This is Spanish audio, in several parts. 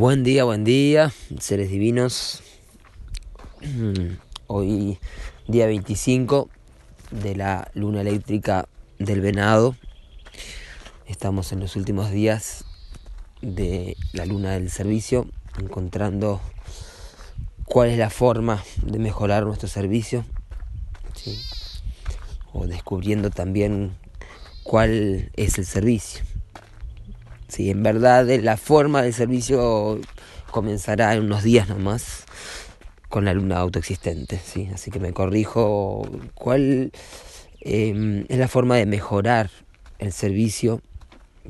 Buen día, buen día, seres divinos. Hoy día 25 de la luna eléctrica del venado. Estamos en los últimos días de la luna del servicio, encontrando cuál es la forma de mejorar nuestro servicio. O descubriendo también cuál es el servicio. Sí, en verdad la forma del servicio comenzará en unos días nomás con la luna autoexistente, ¿sí? Así que me corrijo cuál em, es la forma de mejorar el servicio,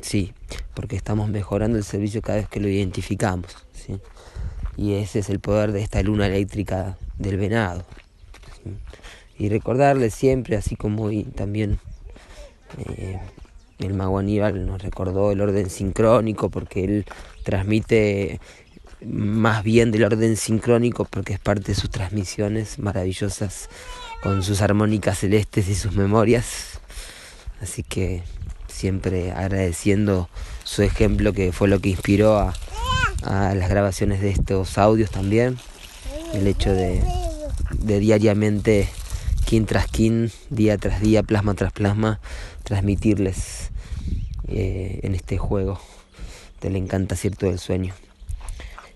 sí, porque estamos mejorando el servicio cada vez que lo identificamos, ¿sí? Y ese es el poder de esta luna eléctrica del venado. Y recordarle siempre, así como también eh, el mago Aníbal nos recordó el orden sincrónico porque él transmite más bien del orden sincrónico porque es parte de sus transmisiones maravillosas con sus armónicas celestes y sus memorias. Así que siempre agradeciendo su ejemplo que fue lo que inspiró a, las grabaciones de estos audios también. El hecho de, de diariamente, kin tras kin, día tras día, plasma tras plasma, transmitirles eh, en este juego del encanta cierto del sueño.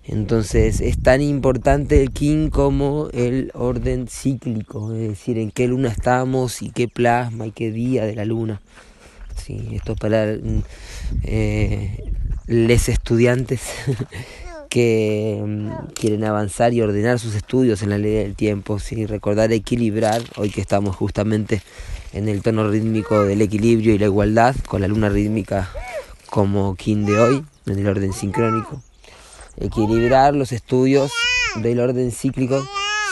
Entonces es tan importante el King como el orden cíclico, es decir, en qué luna estamos y qué plasma y qué día de la luna. Sí, esto para eh, les estudiantes que mm, quieren avanzar y ordenar sus estudios en la ley del tiempo, ¿sí? recordar equilibrar, hoy que estamos justamente en el tono rítmico del equilibrio y la igualdad, con la luna rítmica como kin de hoy, en el orden sincrónico. Equilibrar los estudios del orden cíclico.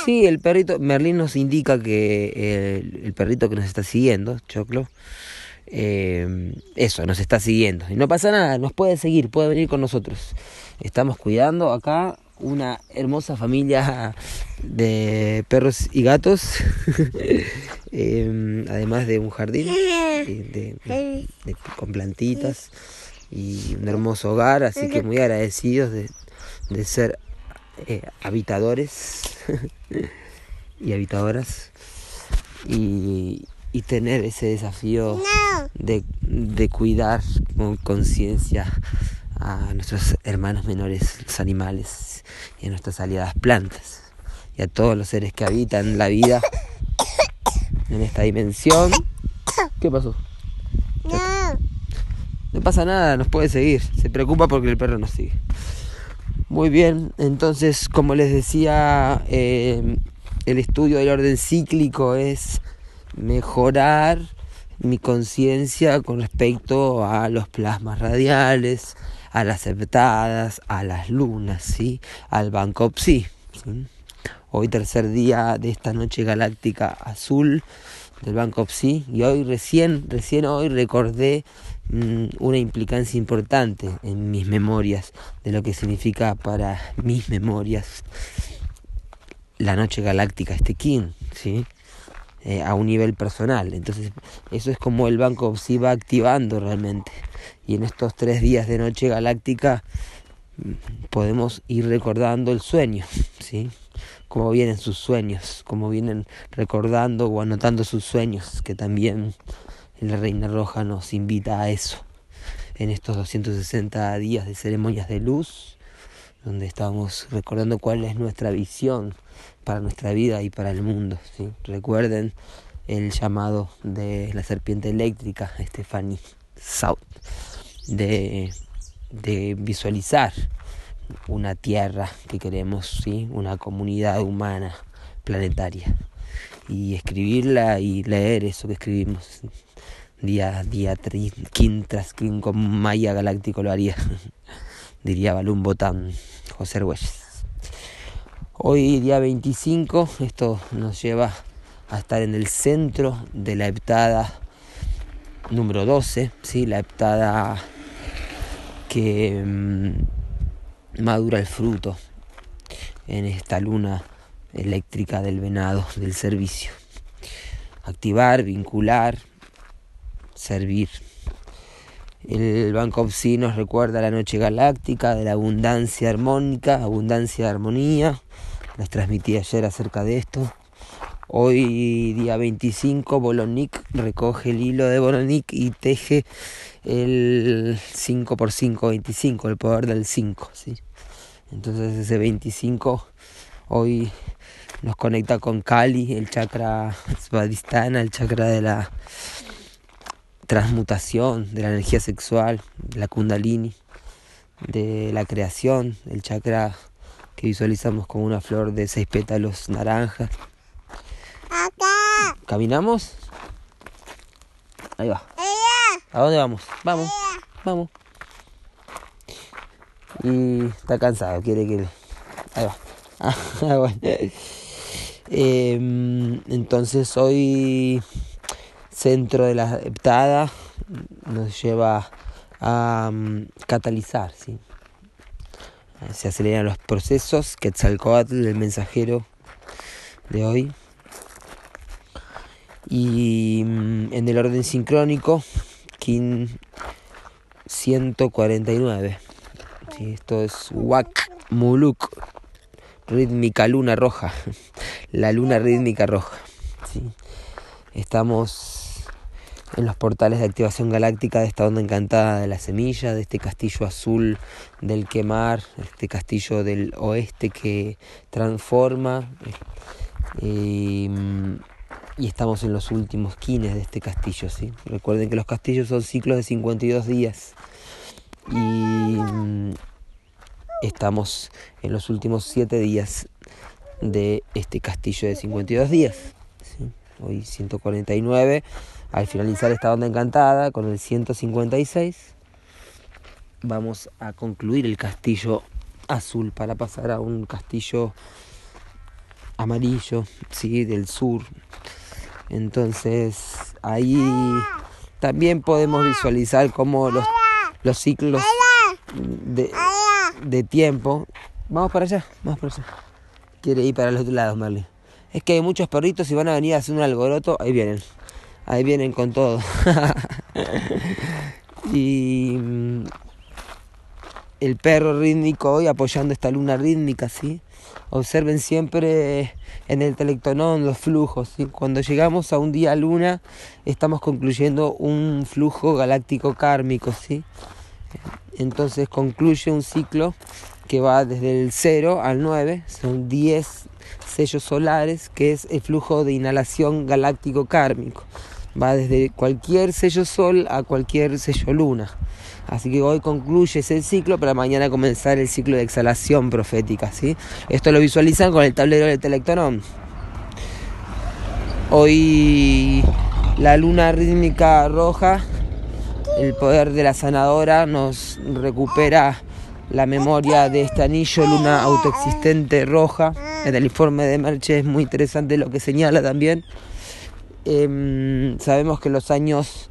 Sí, el perrito, Merlín nos indica que el, perrito que nos está siguiendo, Choclo, eh, eso, nos está siguiendo. Y no pasa nada, nos puede seguir, puede venir con nosotros. Estamos cuidando acá una hermosa familia de perros y gatos, em, además de un jardín con plantitas y un hermoso hogar, así que muy agradecidos de, ser eh, habitadores y habitadoras y, tener ese desafío de, de cuidar con conciencia a nuestros hermanos menores, los animales, y a nuestras aliadas plantas, y a todos los seres que habitan la vida en esta dimensión. ¿Qué pasó? No. pasa nada, nos puede seguir. Se preocupa porque el perro nos sigue. Muy bien, entonces como les decía, eh, el estudio del orden cíclico es mejorar mi conciencia con respecto a los plasmas radiales, a las septadas, a las lunas, ¿sí? al Banco ¿sí? Hoy tercer día de esta noche galáctica azul del Banco Psi y hoy recién, recién hoy recordé mm, una implicancia importante en mis memorias de lo que significa para mis memorias la noche galáctica, este King, ¿sí? Eh, a un nivel personal. Entonces, eso es como el banco sí va activando realmente. Y en estos tres días de noche galáctica mm, podemos ir recordando el sueño, ¿sí? Cómo vienen sus sueños, cómo vienen recordando o anotando sus sueños, que también la Reina Roja nos invita a eso. En estos 260 días de ceremonias de luz, donde estamos recordando cuál es nuestra visión para nuestra vida y para el mundo. ¿sí? Recuerden el llamado de la serpiente eléctrica, Stephanie South, de, de visualizar una tierra que queremos, ¿sí? una comunidad humana planetaria. Y escribirla y leer eso que escribimos. Día día quin tras quin con Maya Galáctico lo haría diría Balún Botán José Arguelles Hoy día 25, esto nos lleva a estar en el centro de la heptada número 12, ¿sí? la heptada que mm, madura el fruto en esta luna eléctrica del venado del servicio. Activar, vincular, servir. El Banco Psi nos recuerda la noche galáctica de la abundancia armónica, abundancia de armonía. Les transmití ayer acerca de esto. Hoy, día 25, Bolonik recoge el hilo de Bolonik y teje el 5 por 5, 25, el poder del 5. ¿sí? Entonces ese 25 hoy nos conecta con Kali, el chakra svadhisthana, el chakra de la transmutación, de la energía sexual, de la kundalini, de la creación, el chakra que visualizamos como una flor de seis pétalos naranjas. ¿Caminamos? Ahí va. ¿A dónde vamos? Vamos, vamos. Y está cansado, quiere que... Ahí va. Ah, bueno. Em, entonces hoy centro de la heptada nos lleva a mm, catalizar, ¿sí? se aceleran los procesos, Quetzalcoatl, el mensajero de hoy. Y mm, en el orden sincrónico, Kin 149. ¿sí? Esto es Wak Muluk, rítmica luna roja, la luna rítmica roja. ¿sí? Estamos en los portales de activación galáctica de esta onda encantada de la semilla, de este castillo azul del quemar, este castillo del oeste que transforma. Eh, y estamos en los últimos quines de este castillo, ¿sí? Recuerden que los castillos son ciclos de 52 días y mm, estamos en los últimos 7 días de este castillo de 52 días. Hoy 149 al finalizar esta onda encantada con el 156, vamos a concluir el castillo azul para pasar a un castillo amarillo, ¿sí? del sur. Entonces ahí también podemos visualizar cómo los, los ciclos de, de tiempo. Vamos para allá, vamos para allá. Quiere ir para los otro lado, Marley. Es que hay muchos perritos y van a venir a hacer un alboroto. Ahí vienen ahí vienen con todo. y mm, el perro rítmico hoy apoyando esta luna rítmica, ¿sí? Observen siempre en el telectonón los flujos, ¿sí? Cuando llegamos a un día luna, estamos concluyendo un flujo galáctico kármico, ¿sí? Entonces concluye un ciclo que va desde el 0 al 9, son 10 sellos solares, que es el flujo de inhalación galáctico kármico va desde cualquier sello sol a cualquier sello luna. Así que hoy concluye ese ciclo para mañana comenzar el ciclo de exhalación profética. ¿sí? Esto lo visualizan con el tablero del telectonón. Hoy la luna rítmica roja, el poder de la sanadora, nos recupera la memoria de este anillo luna autoexistente roja. En el informe de Merche es muy interesante lo que señala también Em, sabemos que los años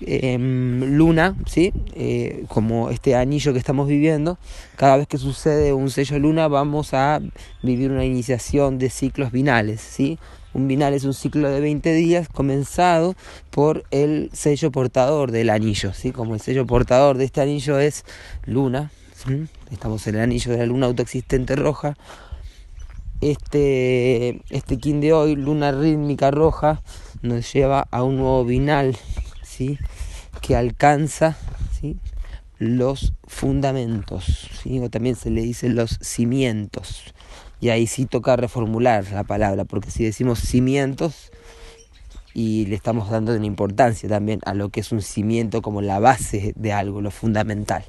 em, luna, ¿sí? Eh, como este anillo que estamos viviendo, cada vez que sucede un sello luna vamos a vivir una iniciación de ciclos binales. ¿sí? Un binal es un ciclo de 20 días comenzado por el sello portador del anillo. ¿sí? Como el sello portador de este anillo es luna, estamos en el anillo de la luna autoexistente roja este, este de hoy, luna rítmica roja, nos lleva a un nuevo binal, ¿sí? que alcanza ¿sí? los fundamentos, ¿sí? o también se le dice los cimientos. Y ahí sí toca reformular la palabra, porque si decimos cimientos, y le estamos dando una importancia también a lo que es un cimiento como la base de algo, lo fundamental.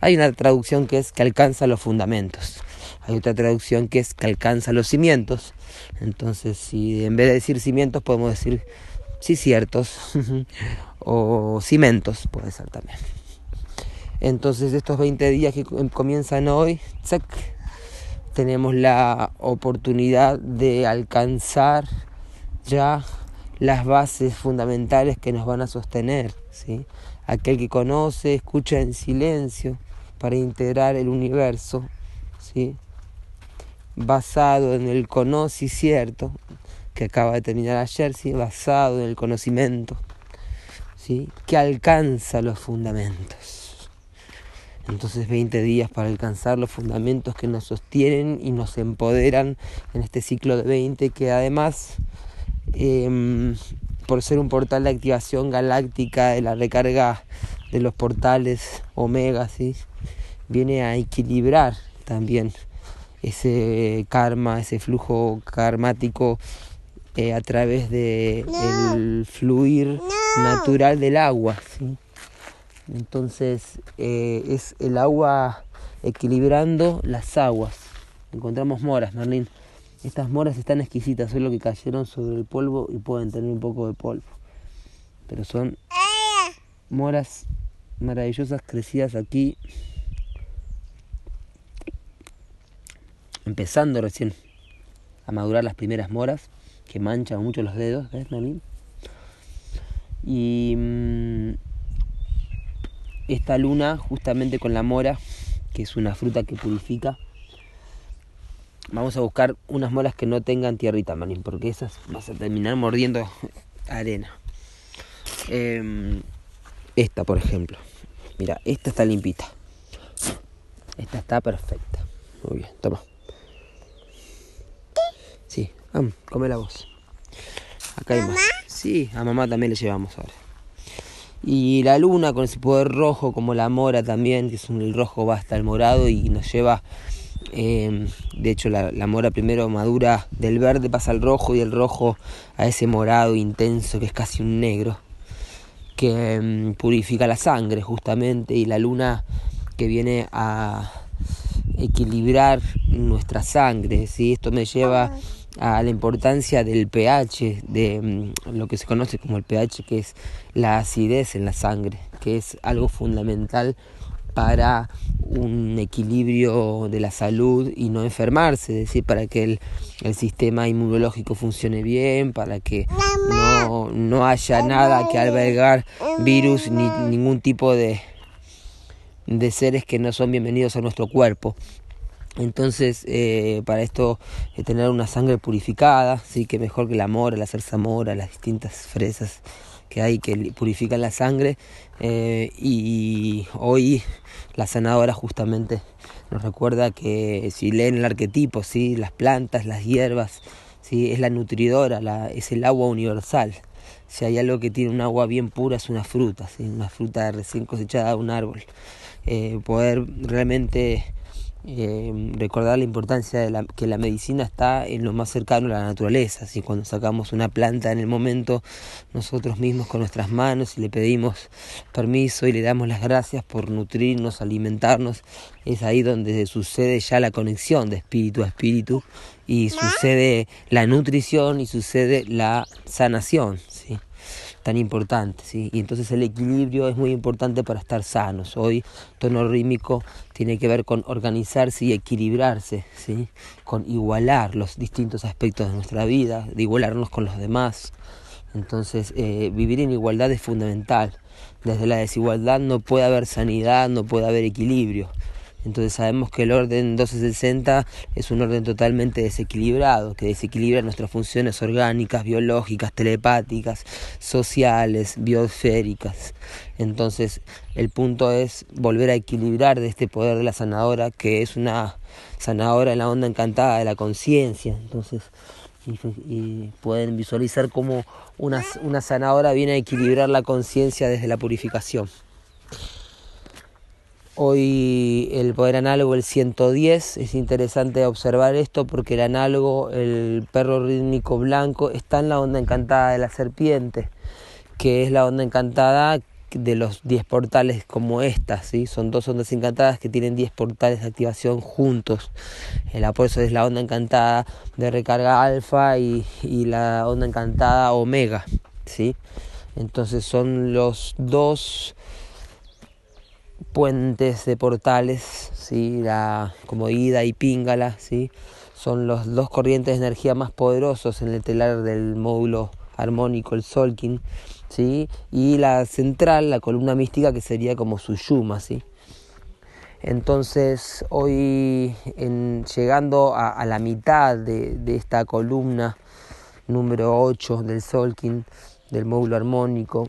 Hay una traducción que es que alcanza los fundamentos. Hay otra traducción que es que alcanza los cimientos. Entonces, si en vez de decir cimientos podemos decir sí ciertos o cimentos, puede ser también. Entonces, estos 20 días que comienzan hoy, tenemos la oportunidad de alcanzar ya las bases fundamentales que nos van a sostener. ¿sí? Aquel que conoce, escucha en silencio para integrar el universo. ¿sí? Basado en el conocimiento que acaba de terminar ayer, ¿sí? basado en el conocimiento, ¿sí? que alcanza los fundamentos. Entonces 20 días para alcanzar los fundamentos que nos sostienen y nos empoderan en este ciclo de 20 que además em, por ser un portal de activación galáctica de la recarga de los portales omega, ¿sí? viene a equilibrar también ese karma, ese flujo karmático eh, a través del de fluir natural del agua. ¿sí? Entonces eh, es el agua equilibrando las aguas. Encontramos moras, Merlín. Estas moras están exquisitas, solo que cayeron sobre el polvo y pueden tener un poco de polvo. Pero son moras maravillosas crecidas aquí. Empezando recién a madurar las primeras moras que manchan mucho los dedos, ¿ves? Y mm, esta luna, justamente con la mora, que es una fruta que purifica, Vamos a buscar unas molas que no tengan tierrita, manín, porque esas vas a terminar mordiendo arena. Em, esta, por ejemplo. Mira, esta está limpita. Esta está perfecta. Muy bien, toma. Vamos, come la voz. Acá hay más. Sí, a mamá también le llevamos ahora. Y la luna con ese poder rojo, como la mora también, que es un, el rojo va hasta el morado y nos lleva Em, de hecho, la, mora primero madura del verde, pasa al rojo y el rojo a ese morado intenso que es casi un negro, que em, purifica la sangre justamente y la luna que viene a equilibrar nuestra sangre. ¿sí? Esto me lleva a la importancia del pH, de em, lo que se conoce como el pH, que es la acidez en la sangre, que es algo fundamental para un equilibrio de la salud y no enfermarse, es decir, para que el, sistema inmunológico funcione bien, para que no, haya nada que albergar virus ni ningún tipo de, de seres que no son bienvenidos a nuestro cuerpo. Entonces, eh, para esto, eh, tener una sangre purificada, sí que mejor que la mora, la zarzamora, las distintas fresas que hay que purifican la sangre eh, y hoy la sanadora justamente nos recuerda que si leen el arquetipo, ¿sí? las plantas, las hierbas, ¿sí? es la nutridora, la, es el agua universal. Si hay algo que tiene un agua bien pura es una fruta, una fruta recién cosechada de un árbol. Poder realmente eh, recordar la importancia de la, que la medicina está en lo más cercano a la naturaleza. ¿sí? Cuando sacamos una planta en el momento, nosotros mismos con nuestras manos y le pedimos permiso y le damos las gracias por nutrirnos, alimentarnos, es ahí donde sucede ya la conexión de espíritu a espíritu y sucede la nutrición y sucede la sanación. Tan importante, ¿sí? Y entonces el equilibrio es muy importante para estar sanos. Hoy tono rítmico tiene que ver con organizarse y equilibrarse, ¿sí? Con igualar los distintos aspectos de nuestra vida, de igualarnos con los demás. Entonces, eh, vivir en igualdad es fundamental. Desde la desigualdad no puede haber sanidad, no puede haber equilibrio. Entonces sabemos que el orden 1260 es un orden totalmente desequilibrado, que desequilibra nuestras funciones orgánicas, biológicas, telepáticas, sociales, biosféricas. Entonces el punto es volver a equilibrar de este poder de la sanadora, que es una sanadora en la onda encantada de la conciencia. Entonces y, pueden visualizar cómo una, una sanadora viene a equilibrar la conciencia desde la purificación. Hoy el poder análogo, el 110, es interesante observar esto porque el análogo, el perro rítmico blanco, está en la onda encantada de la serpiente, que es la onda encantada de los 10 portales como esta, ¿sí? son dos ondas encantadas que tienen 10 portales de activación juntos. El apoyo es la onda encantada de recarga alfa y, y la onda encantada omega. ¿sí? Entonces son los dos puentes de portales, ¿sí? la, como Ida y Pingala, ¿sí? son los dos corrientes de energía más poderosos en el telar del módulo armónico, el Solkin, ¿sí? y la central, la columna mística, que sería como su Yuma. ¿sí? Entonces, hoy, llegando a, la mitad de, de, esta columna número 8 del Solkin, del módulo armónico,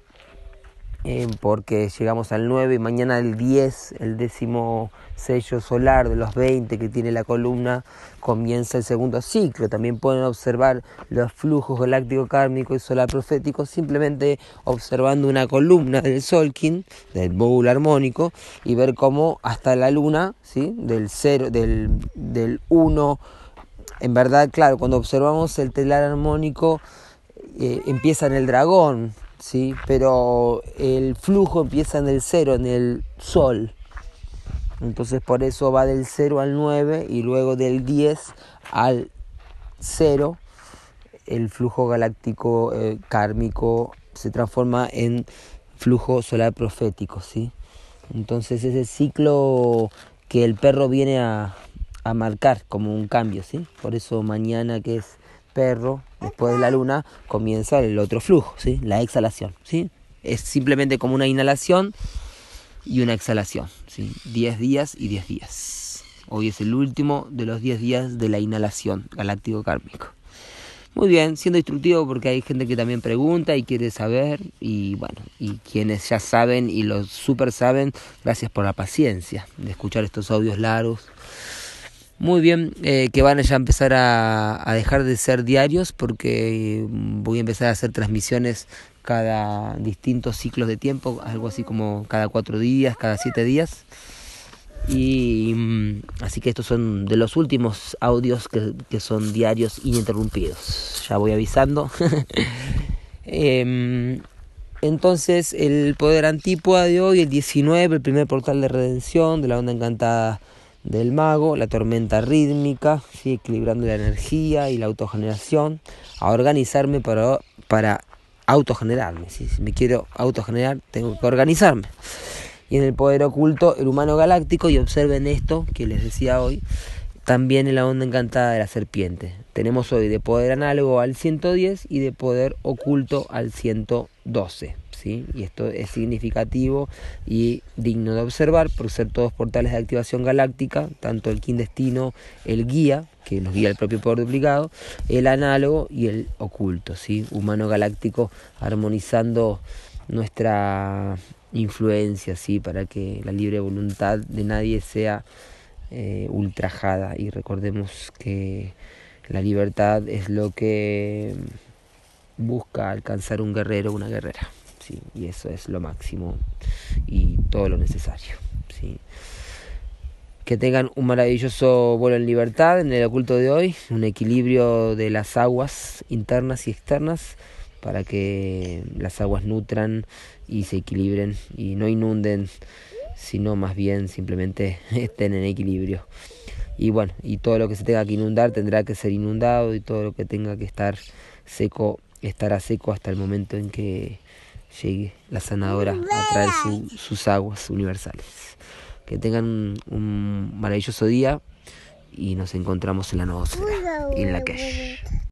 eh, porque llegamos al 9 y mañana el 10, el décimo sello solar de los 20 que tiene la columna, comienza el segundo ciclo. También pueden observar los flujos galáctico kármico y solar profético simplemente observando una columna del Solkin, del bowl armónico, y ver cómo hasta la luna, ¿sí? del 0, del, del 1, en verdad, claro, cuando observamos el telar armónico, eh, empieza en el dragón, ¿sí? pero el flujo empieza en el cero, en el sol. Entonces por eso va del 0 al 9 y luego del 10 al 0 el flujo galáctico eh, kármico se transforma en flujo solar profético, ¿sí? Entonces ese ciclo que el perro viene a, a marcar como un cambio, ¿sí? Por eso mañana que es perro, después de la luna, comienza el otro flujo, ¿sí? La exhalación, ¿sí? Es simplemente como una inhalación y una exhalación, ¿sí? 10 días y 10 días. Hoy es el último de los 10 días de la inhalación galáctico kármico. Muy bien, siendo instructivo porque hay gente que también pregunta y quiere saber y bueno, y quienes ya saben y los super saben, gracias por la paciencia de escuchar estos audios largos muy bien, eh, que van a ya empezar a, dejar de ser diarios porque mm, voy a empezar a hacer transmisiones cada distintos ciclos de tiempo, algo así como cada cuatro días, cada siete días. Y mm, así que estos son de los últimos audios que, son diarios ininterrumpidos. Ya voy avisando. eh, entonces el poder antípoda de hoy, el 19, el primer portal de redención de la onda encantada del mago, la tormenta rítmica, ¿sí? equilibrando la energía y la autogeneración, a organizarme para, para autogenerarme. Si me quiero autogenerar, tengo que organizarme. Y en el poder oculto, el humano galáctico, y observen esto que les decía hoy, también en la onda encantada de la serpiente. Tenemos hoy de poder análogo al 110 y de poder oculto al 112. Y esto es significativo y digno de observar por ser todos portales de activación galáctica, tanto el destino el guía, que nos guía el propio poder duplicado, el análogo y el oculto, ¿sí? Humano galáctico armonizando nuestra influencia, ¿sí? Para que la libre voluntad de nadie sea eh, ultrajada y recordemos que la libertad es lo que busca alcanzar un guerrero o una guerrera y eso es lo máximo y todo lo necesario. ¿sí? Que tengan un maravilloso vuelo en libertad en el oculto de hoy, un equilibrio de las aguas internas y externas para que las aguas nutran y se equilibren y no inunden, sino más bien simplemente estén en equilibrio. Y bueno, y todo lo que se tenga que inundar tendrá que ser inundado y todo lo que tenga que estar seco estará seco hasta el momento en que llegue la sanadora a traer sus aguas universales. Que tengan un, maravilloso día y nos encontramos en la y en la calle.